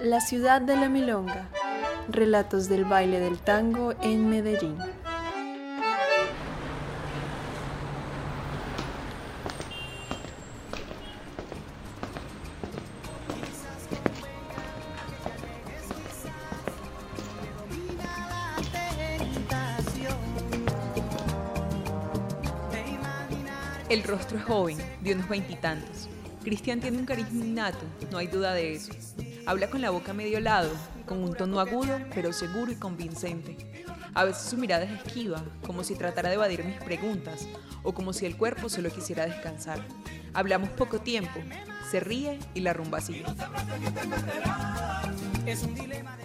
La ciudad de la milonga. Relatos del baile del tango en Medellín. El rostro es joven, de unos veintitantos. Cristian tiene un carisma innato, no hay duda de eso. Habla con la boca medio lado, con un tono agudo, pero seguro y convincente. A veces su mirada es esquiva, como si tratara de evadir mis preguntas, o como si el cuerpo solo quisiera descansar. Hablamos poco tiempo, se ríe y la rumba sigue. Es un dilema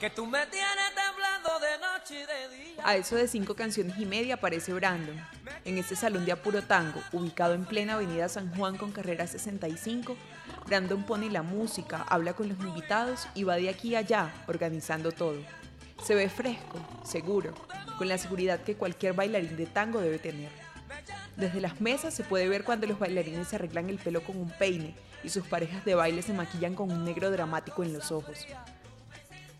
que tú me tienes a eso de cinco canciones y media aparece Brandon. En ese salón de apuro tango, ubicado en plena avenida San Juan con carrera 65, Brandon pone la música, habla con los invitados y va de aquí a allá, organizando todo. Se ve fresco, seguro, con la seguridad que cualquier bailarín de tango debe tener. Desde las mesas se puede ver cuando los bailarines se arreglan el pelo con un peine y sus parejas de baile se maquillan con un negro dramático en los ojos.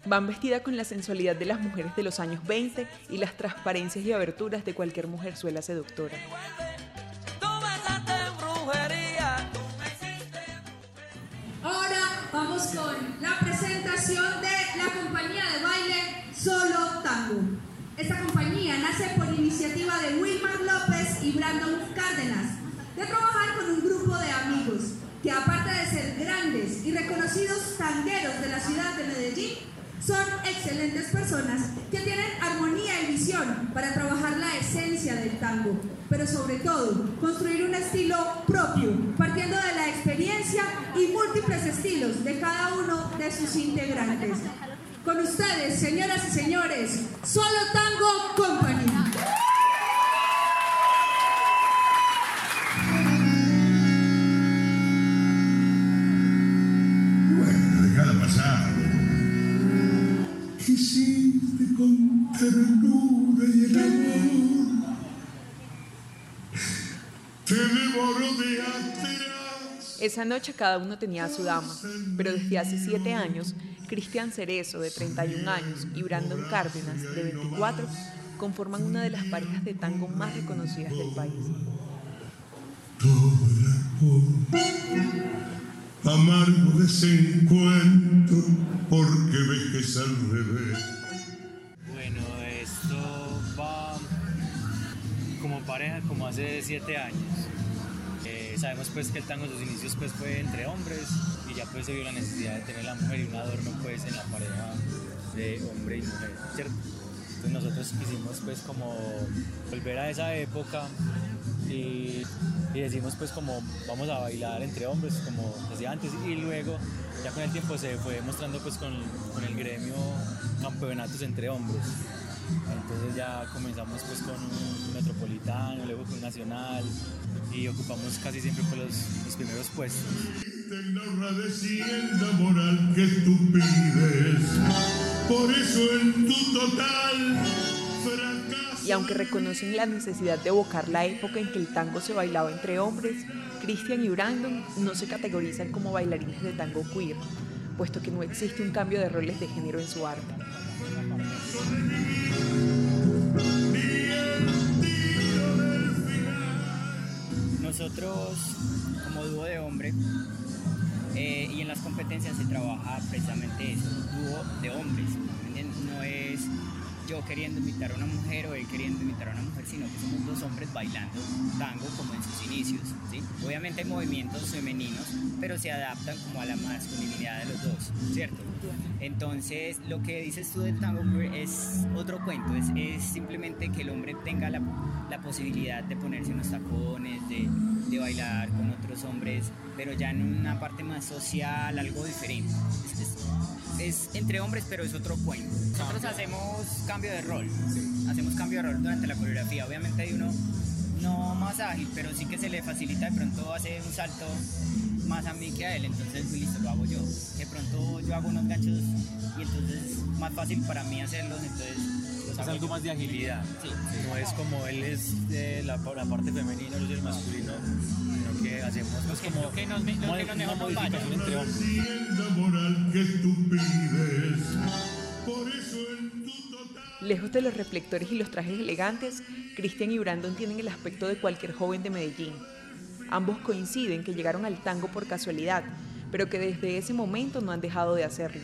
Van vestidas con la sensualidad de las mujeres de los años 20 y las transparencias y aberturas de cualquier mujer suela seductora. Ahora vamos con la presentación de la compañía de baile Solo Tango. Esta compañía nace por iniciativa de Wilmar López y Brandon Cárdenas, de trabajar con un grupo de amigos que aparte de ser grandes y reconocidos tangueros de la ciudad de Medellín, son excelentes personas que tienen armonía y visión para trabajar la esencia del tango, pero sobre todo construir un estilo propio, partiendo de la experiencia y múltiples estilos de cada uno de sus integrantes. Con ustedes, señoras y señores, Solo Tango Company. Esa noche cada uno tenía a su dama, pero desde hace siete años, Cristian Cerezo, de 31 años, y Brandon Cárdenas, de 24, conforman una de las parejas de tango más reconocidas del país. Amargo desencuentro, porque ves que es al revés. Pareja como hace siete años sabemos pues que el tango en sus inicios pues fue entre hombres y ya pues se vio la necesidad de tener la mujer y un adorno pues en la pareja de hombre y mujer. Entonces nosotros quisimos pues como volver a esa época y, y, decimos pues como vamos a bailar entre hombres como decía antes y luego ya con el tiempo se fue mostrando pues con, el gremio campeonatos entre hombres ya comenzamos pues con un metropolitano, luego con un nacional y ocupamos casi siempre pues, los, los primeros puestos. moral que tú pides, por eso en tu total y aunque reconocen la necesidad de evocar la época en que el tango se bailaba entre hombres, Christian y Brandon no se categorizan como bailarines de tango queer, puesto que no existe un cambio de roles de género en su arte. Nosotros, como dúo de hombre, eh, y en las competencias se trabaja precisamente eso, dúo de hombres. No es yo queriendo invitar a una mujer o él queriendo invitar a una mujer, sino que somos dos hombres bailando tango como en sus inicios. Obviamente hay movimientos femeninos, pero se adaptan como a la masculinidad de los dos, ¿cierto? Entonces, lo que dices tú del tango es otro cuento, es, simplemente que el hombre tenga la, la, posibilidad de ponerse unos tacones, de, de bailar con otros hombres, pero ya en una parte más social, algo diferente. Entre hombres, pero es otro cuento. Nosotros hacemos cambio de rol, hacemos cambio de rol durante la coreografía. Obviamente hay uno no más ágil, pero sí que se le facilita de pronto hacer un salto más a mí que a él, entonces pues, listo, lo hago yo. De pronto yo hago unos ganchos y entonces es más fácil para mí hacerlos, entonces los Es algo yo. más de agilidad. Sí. No es como él es de la, la parte femenina, yo soy el masculino, sino que hacemos pues, que- como lo que nos- que nos modificación vaya. entre hombres. Tienda moral que tú pides. Por eso en tu total. Lejos de los reflectores y los trajes elegantes, Cristian y Brandon tienen el aspecto de cualquier joven de Medellín. Ambos coinciden que llegaron al tango por casualidad, pero que desde ese momento no han dejado de hacerlo.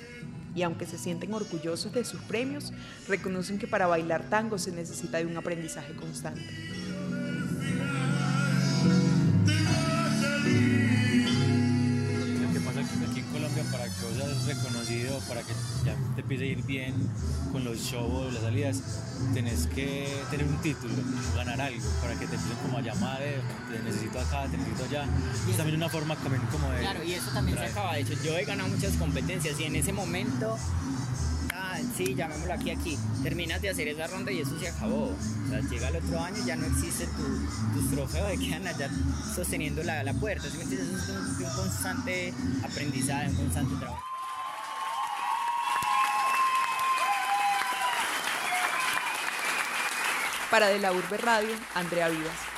Y aunque se sienten orgullosos de sus premios, reconocen que para bailar tango se necesita de un aprendizaje constante. Seas reconocido, para que ya te empiece a ir bien con los shows las salidas, tenés que tener un título, ganar algo, para que te empiecen como a llamar, eh, te necesito acá, te necesito allá. Es también una forma también como de... Claro, y eso también se traer- acaba. De hecho, yo he ganado muchas competencias y en ese momento, ah, sí, llamémoslo aquí, aquí, terminas de hacer esa ronda y eso se acabó. O sea, llega el otro año, ya no existe tu, tus trofeos de quedan allá sosteniendo la, la puerta. Es un, un constante aprendizaje, un constante trabajo. Para De la Urbe Radio, Andrea Vivas.